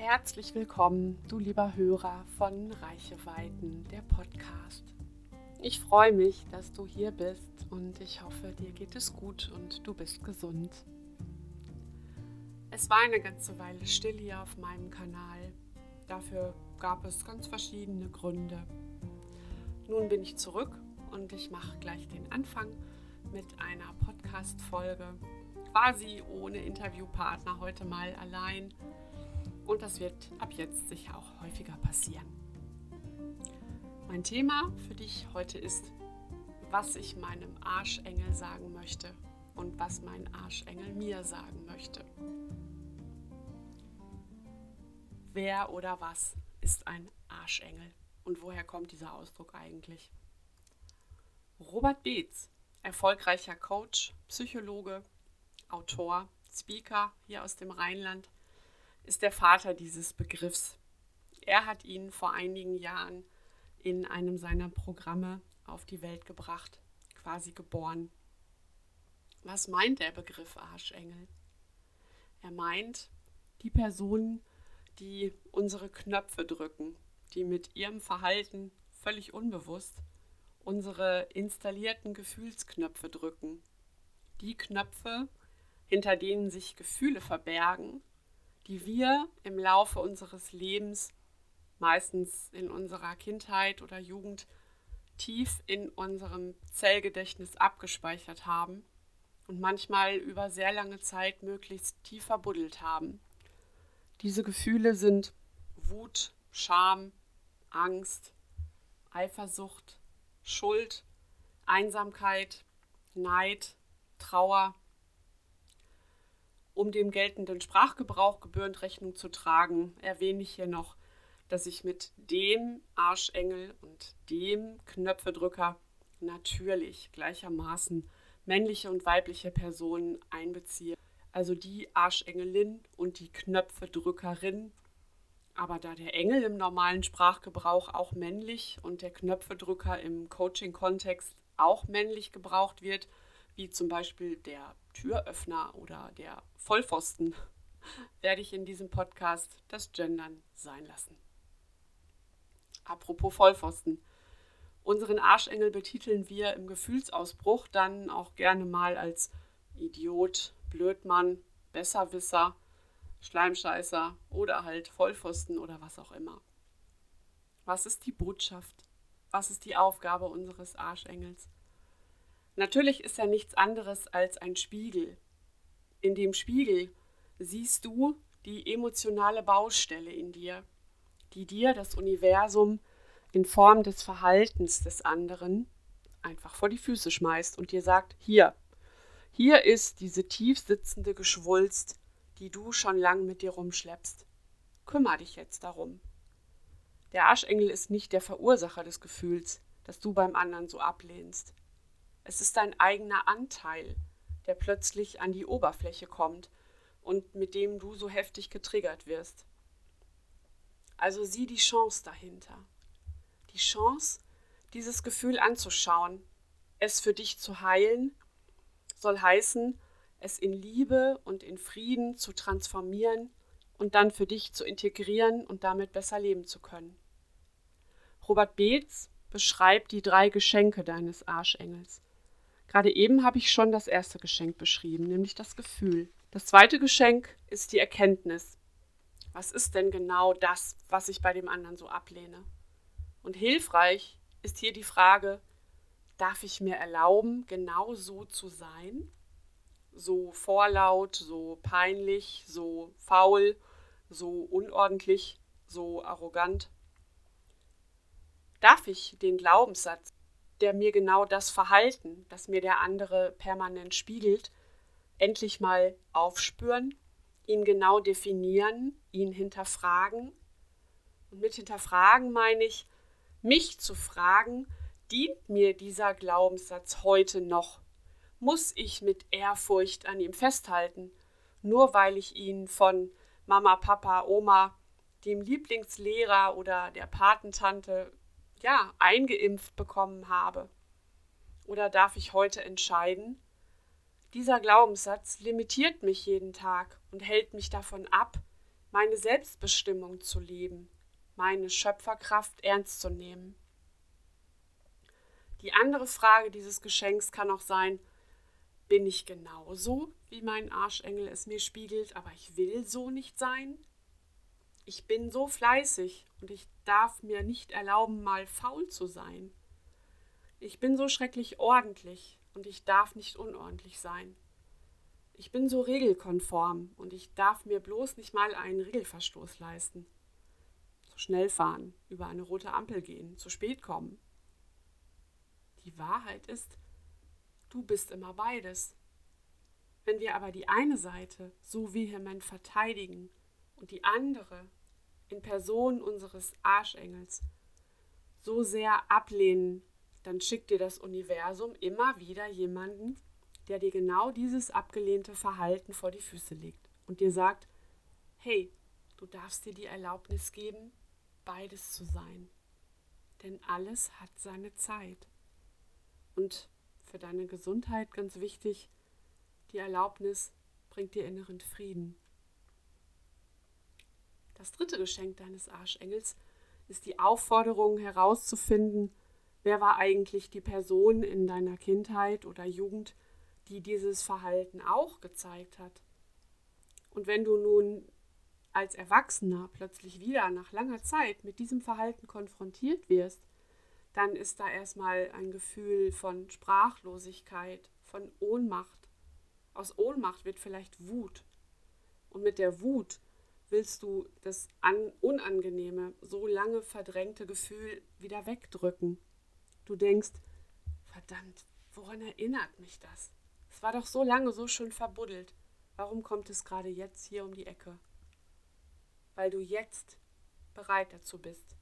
Herzlich willkommen, du lieber Hörer von Reiche Weiten, der Podcast. Ich freue mich, dass du hier bist und ich hoffe, dir geht es gut und du bist gesund. Es war eine ganze Weile still hier auf meinem Kanal. Dafür gab es ganz verschiedene Gründe. Nun bin ich zurück und ich mache gleich den Anfang mit einer Podcast-Folge, quasi ohne Interviewpartner, heute mal allein und das wird ab jetzt sicher auch häufiger passieren. Mein Thema für dich heute ist, was ich meinem Arschengel sagen möchte und was mein Arschengel mir sagen möchte. Wer oder was ist ein Arschengel und woher kommt dieser Ausdruck eigentlich? Robert Beetz, erfolgreicher Coach, Psychologe, Autor, Speaker hier aus dem Rheinland, ist der Vater dieses Begriffs. Er hat ihn vor einigen Jahren in einem seiner Programme auf die Welt gebracht, quasi geboren. Was meint der Begriff Arschengel? Er meint die Personen, die unsere Knöpfe drücken, die mit ihrem Verhalten völlig unbewusst unsere installierten Gefühlsknöpfe drücken. Die Knöpfe, hinter denen sich Gefühle verbergen die wir im Laufe unseres Lebens, meistens in unserer Kindheit oder Jugend, tief in unserem Zellgedächtnis abgespeichert haben und manchmal über sehr lange Zeit möglichst tief verbuddelt haben. Diese Gefühle sind Wut, Scham, Angst, Eifersucht, Schuld, Einsamkeit, Neid, Trauer, um dem geltenden Sprachgebrauch gebührend Rechnung zu tragen, erwähne ich hier noch, dass ich mit dem Arschengel und dem Knöpfedrücker natürlich gleichermaßen männliche und weibliche Personen einbeziehe. Also die Arschengelin und die Knöpfedrückerin. Aber da der Engel im normalen Sprachgebrauch auch männlich und der Knöpfedrücker im Coaching-Kontext auch männlich gebraucht wird, wie zum Beispiel der Türöffner oder der Vollpfosten, werde ich in diesem Podcast das Gendern sein lassen. Apropos Vollpfosten. Unseren Arschengel betiteln wir im Gefühlsausbruch dann auch gerne mal als Idiot, Blödmann, Besserwisser, Schleimscheißer oder halt Vollpfosten oder was auch immer. Was ist die Botschaft? Was ist die Aufgabe unseres Arschengels? Natürlich ist er nichts anderes als ein Spiegel. In dem Spiegel siehst du die emotionale Baustelle in dir, die dir das Universum in Form des Verhaltens des anderen einfach vor die Füße schmeißt und dir sagt, hier, hier ist diese tief sitzende Geschwulst, die du schon lang mit dir rumschleppst. Kümmer dich jetzt darum. Der Arschengel ist nicht der Verursacher des Gefühls, das du beim anderen so ablehnst. Es ist dein eigener Anteil, der plötzlich an die Oberfläche kommt und mit dem du so heftig getriggert wirst. Also sieh die Chance dahinter. Die Chance, dieses Gefühl anzuschauen, es für dich zu heilen, soll heißen, es in Liebe und in Frieden zu transformieren und dann für dich zu integrieren und damit besser leben zu können. Robert Beetz beschreibt die drei Geschenke deines Arschengels. Gerade eben habe ich schon das erste Geschenk beschrieben, nämlich das Gefühl. Das zweite Geschenk ist die Erkenntnis. Was ist denn genau das, was ich bei dem anderen so ablehne? Und hilfreich ist hier die Frage, darf ich mir erlauben, genau so zu sein? So vorlaut, so peinlich, so faul, so unordentlich, so arrogant? Darf ich den Glaubenssatz, der mir genau das Verhalten, das mir der andere permanent spiegelt, endlich mal aufspüren, ihn genau definieren, ihn hinterfragen. Und mit hinterfragen meine ich, mich zu fragen, dient mir dieser Glaubenssatz heute noch? Muss ich mit Ehrfurcht an ihm festhalten, nur weil ich ihn von Mama, Papa, Oma, dem Lieblingslehrer oder der Patentante ja, eingeimpft bekommen habe? Oder darf ich heute entscheiden? Dieser Glaubenssatz limitiert mich jeden Tag und hält mich davon ab, meine Selbstbestimmung zu leben, meine Schöpferkraft ernst zu nehmen. Die andere Frage dieses Geschenks kann auch sein, bin ich genauso, wie mein Arschengel es mir spiegelt, aber ich will so nicht sein? Ich bin so fleißig und ich darf mir nicht erlauben, mal faul zu sein. Ich bin so schrecklich ordentlich und ich darf nicht unordentlich sein. Ich bin so regelkonform und ich darf mir bloß nicht mal einen Regelverstoß leisten. So schnell fahren, über eine rote Ampel gehen, zu spät kommen. Die Wahrheit ist, du bist immer beides. Wenn wir aber die eine Seite so vehement verteidigen und die andere in Person unseres Arschengels so sehr ablehnen, dann schickt dir das Universum immer wieder jemanden, der dir genau dieses abgelehnte Verhalten vor die Füße legt und dir sagt, hey, du darfst dir die Erlaubnis geben, beides zu sein. Denn alles hat seine Zeit. Und für deine Gesundheit ganz wichtig, die Erlaubnis bringt dir inneren Frieden. Das dritte Geschenk deines Arschengels ist die Aufforderung herauszufinden, wer war eigentlich die Person in deiner Kindheit oder Jugend, die dieses Verhalten auch gezeigt hat. Und wenn du nun als Erwachsener plötzlich wieder nach langer Zeit mit diesem Verhalten konfrontiert wirst, dann ist da erstmal ein Gefühl von Sprachlosigkeit, von Ohnmacht. Aus Ohnmacht wird vielleicht Wut. Und mit der Wut willst du das unangenehme, so lange verdrängte Gefühl wieder wegdrücken. Du denkst, verdammt, woran erinnert mich das? Es war doch so lange so schön verbuddelt. Warum kommt es gerade jetzt hier um die Ecke? Weil du jetzt bereit dazu bist.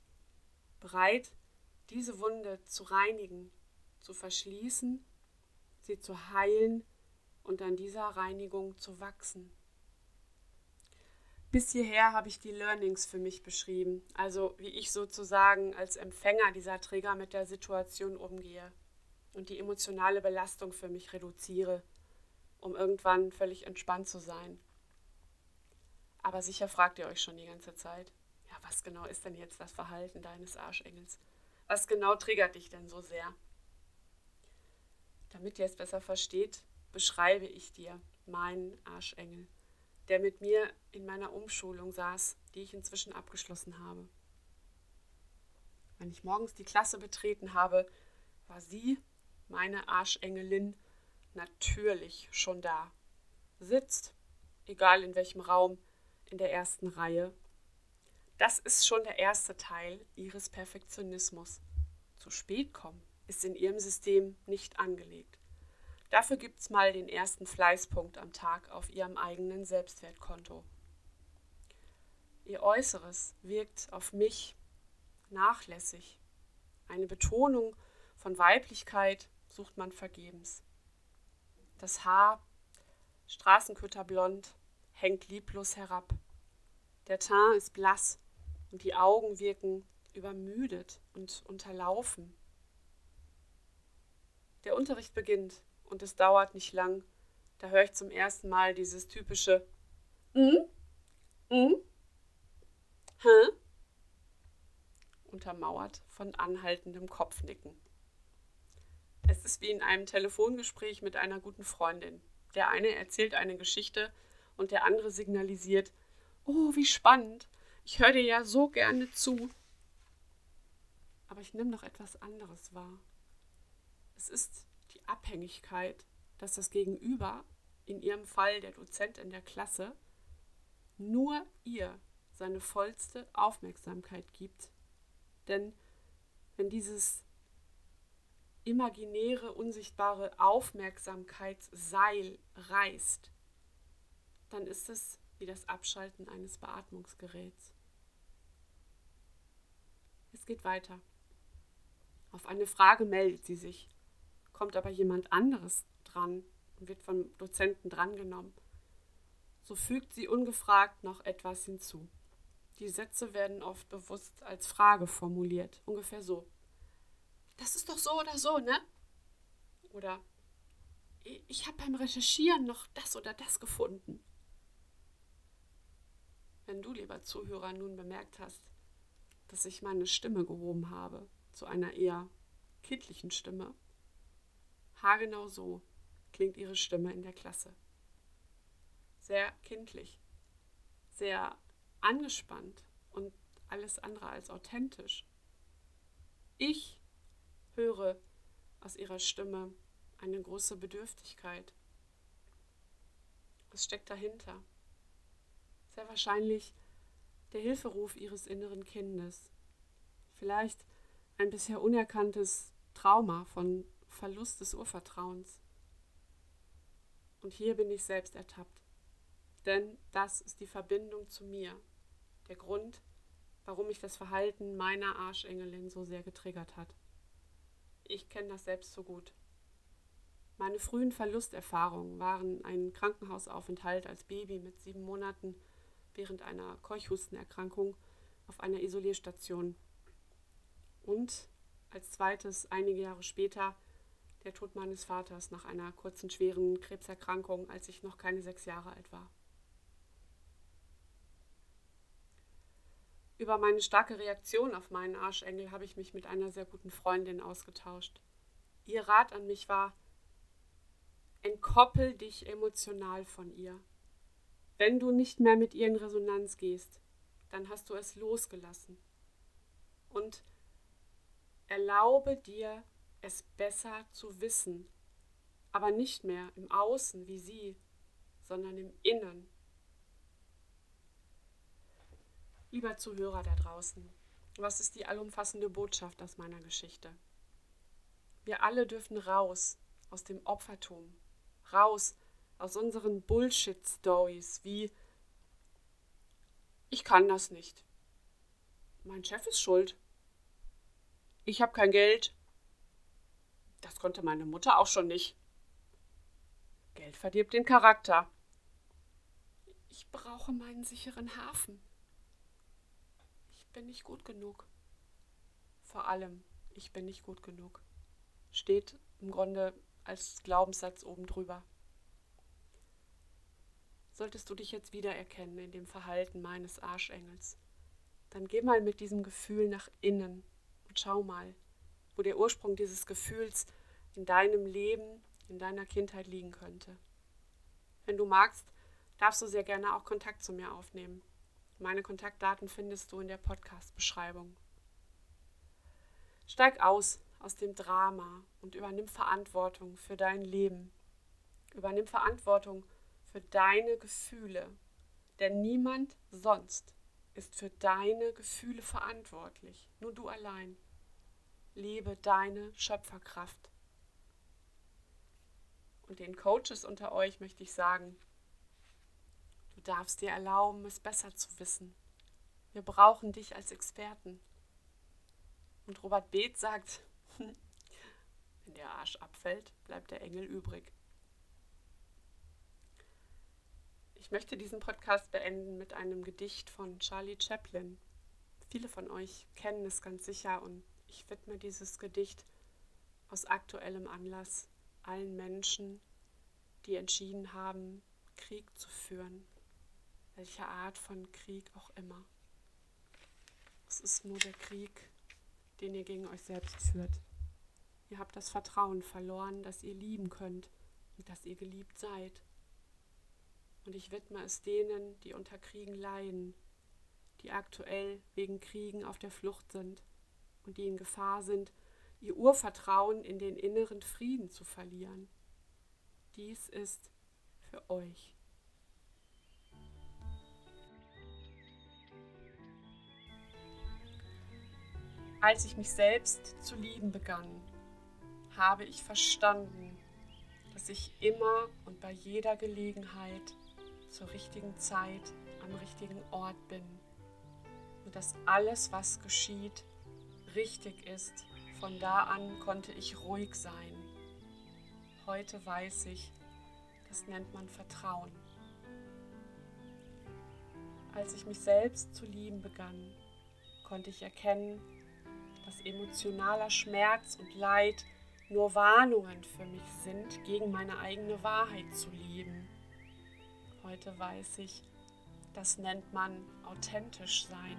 Bereit, diese Wunde zu reinigen, zu verschließen, sie zu heilen und an dieser Reinigung zu wachsen. Bis hierher habe ich die Learnings für mich beschrieben, also wie ich sozusagen als Empfänger dieser Trigger mit der Situation umgehe und die emotionale Belastung für mich reduziere, um irgendwann völlig entspannt zu sein. Aber sicher fragt ihr euch schon die ganze Zeit, ja, was genau ist denn jetzt das Verhalten deines Arschengels? Was genau triggert dich denn so sehr? Damit ihr es besser versteht, beschreibe ich dir meinen Arschengel der mit mir in meiner Umschulung saß, die ich inzwischen abgeschlossen habe. Wenn ich morgens die Klasse betreten habe, war sie, meine Arschengelin, natürlich schon da. Sitzt, egal in welchem Raum, in der ersten Reihe. Das ist schon der erste Teil ihres Perfektionismus. Zu spät kommen ist in ihrem System nicht angelegt. Dafür gibt es mal den ersten Fleißpunkt am Tag auf ihrem eigenen Selbstwertkonto. Ihr Äußeres wirkt auf mich nachlässig. Eine Betonung von Weiblichkeit sucht man vergebens. Das Haar, straßenköterblond, hängt lieblos herab. Der Teint ist blass und die Augen wirken übermüdet und unterlaufen. Der Unterricht beginnt und es dauert nicht lang. Da höre ich zum ersten Mal dieses typische hm? Hm? Hä? Untermauert von anhaltendem Kopfnicken. Es ist wie in einem Telefongespräch mit einer guten Freundin. Der eine erzählt eine Geschichte und der andere signalisiert, oh, wie spannend, ich höre dir ja so gerne zu. Aber ich nehme noch etwas anderes wahr. Es ist Abhängigkeit, dass das Gegenüber, in ihrem Fall der Dozent in der Klasse, nur ihr seine vollste Aufmerksamkeit gibt. Denn wenn dieses imaginäre, unsichtbare Aufmerksamkeitsseil reißt, dann ist es wie das Abschalten eines Beatmungsgeräts. Es geht weiter. Auf eine Frage meldet sie sich kommt aber jemand anderes dran und wird vom Dozenten drangenommen. So fügt sie ungefragt noch etwas hinzu. Die Sätze werden oft bewusst als Frage formuliert, ungefähr so. Das ist doch so oder so, ne? Oder ich habe beim Recherchieren noch das oder das gefunden. Wenn du, lieber Zuhörer, nun bemerkt hast, dass ich meine Stimme gehoben habe zu einer eher kindlichen Stimme, haargenau so klingt ihre Stimme in der Klasse. Sehr kindlich, sehr angespannt und alles andere als authentisch. Ich höre aus ihrer Stimme eine große Bedürftigkeit. Was steckt dahinter? Sehr wahrscheinlich der Hilferuf ihres inneren Kindes. Vielleicht ein bisher unerkanntes Trauma von Verlust des Urvertrauens. Und hier bin ich selbst ertappt. Denn das ist die Verbindung zu mir, der Grund, warum mich das Verhalten meiner Arschengelin so sehr getriggert hat. Ich kenne das selbst so gut. Meine frühen Verlusterfahrungen waren ein Krankenhausaufenthalt als Baby mit sieben Monaten während einer Keuchhustenerkrankung auf einer Isolierstation. Und als zweites einige Jahre später der Tod meines Vaters nach einer kurzen schweren Krebserkrankung, als ich noch keine sechs Jahre alt war. Über meine starke Reaktion auf meinen Arschengel habe ich mich mit einer sehr guten Freundin ausgetauscht. Ihr Rat an mich war, entkoppel dich emotional von ihr. Wenn du nicht mehr mit ihr in Resonanz gehst, dann hast du es losgelassen. Und erlaube dir, es besser zu wissen, aber nicht mehr im Außen wie sie, sondern im Innern. Lieber Zuhörer da draußen, was ist die allumfassende Botschaft aus meiner Geschichte? Wir alle dürfen raus aus dem Opfertum, raus aus unseren Bullshit-Stories wie ich kann das nicht. Mein Chef ist schuld. Ich habe kein Geld. Das konnte meine Mutter auch schon nicht. Geld verdirbt den Charakter. Ich brauche meinen sicheren Hafen bin nicht gut genug. Vor allem, ich bin nicht gut genug. Steht im Grunde als Glaubenssatz oben drüber. Solltest du dich jetzt wiedererkennen in dem Verhalten meines Arschengels, dann geh mal mit diesem Gefühl nach innen und schau mal, wo der Ursprung dieses Gefühls in deinem Leben, in deiner Kindheit liegen könnte. Wenn du magst, darfst du sehr gerne auch Kontakt zu mir aufnehmen. Meine Kontaktdaten findest du in der Podcast-Beschreibung. Steig aus aus dem Drama und übernimm Verantwortung für dein Leben. Übernimm Verantwortung für deine Gefühle, denn niemand sonst ist für deine Gefühle verantwortlich, nur du allein. Lebe deine Schöpferkraft. Und den Coaches unter euch möchte ich sagen, darfst dir erlauben, es besser zu wissen. Wir brauchen dich als Experten. Und Robert Beeth sagt, wenn der Arsch abfällt, bleibt der Engel übrig. Ich möchte diesen Podcast beenden mit einem Gedicht von Charlie Chaplin. Viele von euch kennen es ganz sicher und ich widme dieses Gedicht aus aktuellem Anlass allen Menschen, die entschieden haben, Krieg zu führen welcher Art von Krieg auch immer. Es ist nur der Krieg, den ihr gegen euch selbst führt. Ihr habt das Vertrauen verloren, dass ihr lieben könnt und dass ihr geliebt seid. Und ich widme es denen, die unter Kriegen leiden, die aktuell wegen Kriegen auf der Flucht sind und die in Gefahr sind, ihr Urvertrauen in den inneren Frieden zu verlieren. Dies ist für euch. Als ich mich selbst zu lieben begann, habe ich verstanden, dass ich immer und bei jeder Gelegenheit zur richtigen Zeit am richtigen Ort bin und dass alles, was geschieht, richtig ist. Von da an konnte ich ruhig sein. Heute weiß ich, das nennt man Vertrauen. Als ich mich selbst zu lieben begann, konnte ich erkennen, dass emotionaler Schmerz und Leid nur Warnungen für mich sind, gegen meine eigene Wahrheit zu leben. Heute weiß ich, Das nennt man authentisch sein.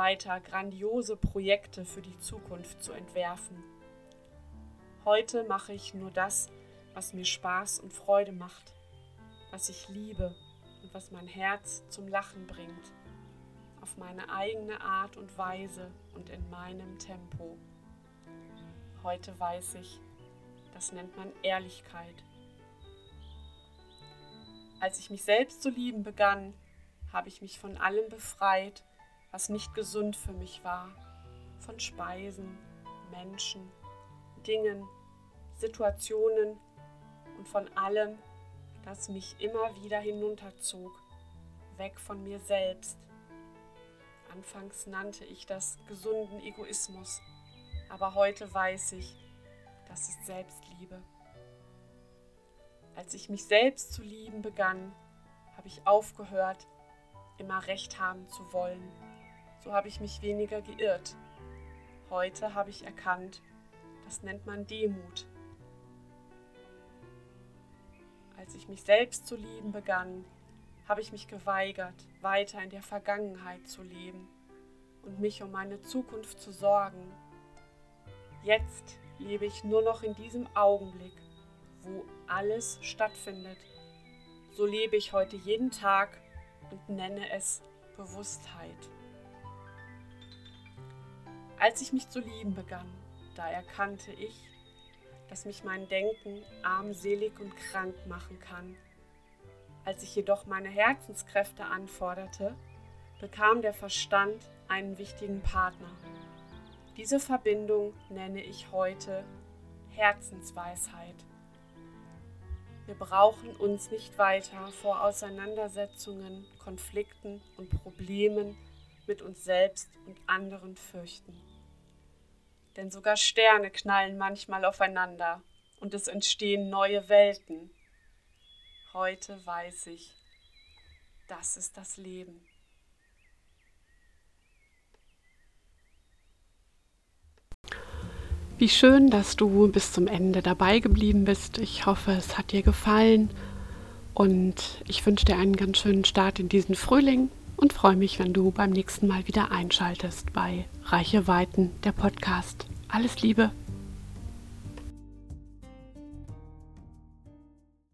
weiter grandiose Projekte für die Zukunft zu entwerfen. Heute mache ich nur das, was mir Spaß und Freude macht, was ich liebe und was mein Herz zum Lachen bringt, auf meine eigene Art und Weise und in meinem Tempo. Heute weiß ich, das nennt man Ehrlichkeit. Als ich mich selbst zu lieben begann, habe ich mich von allem befreit, was nicht gesund für mich war, von Speisen, Menschen, Dingen, Situationen und von allem, das mich immer wieder hinunterzog, weg von mir selbst. Anfangs nannte ich das gesunden Egoismus, aber heute weiß ich, das ist Selbstliebe. Als ich mich selbst zu lieben begann, habe ich aufgehört, immer recht haben zu wollen so habe ich mich weniger geirrt. Heute habe ich erkannt, das nennt man Demut. Als ich mich selbst zu lieben begann, habe ich mich geweigert, weiter in der Vergangenheit zu leben und mich um meine Zukunft zu sorgen. Jetzt lebe ich nur noch in diesem Augenblick, wo alles stattfindet. So lebe ich heute jeden Tag und nenne es Bewusstheit. Als ich mich zu lieben begann, da erkannte ich, dass mich mein Denken armselig und krank machen kann. Als ich jedoch meine Herzenskräfte anforderte, bekam der Verstand einen wichtigen Partner. Diese Verbindung nenne ich heute Herzensweisheit. Wir brauchen uns nicht weiter vor Auseinandersetzungen, Konflikten und Problemen mit uns selbst und anderen fürchten denn sogar Sterne knallen manchmal aufeinander und es entstehen neue Welten. Heute weiß ich, das ist das Leben. Wie schön, dass du bis zum Ende dabei geblieben bist. Ich hoffe, es hat dir gefallen und ich wünsche dir einen ganz schönen Start in diesen Frühling und freue mich, wenn du beim nächsten Mal wieder einschaltest bei Reiche Weiten, der Podcast. Alles Liebe.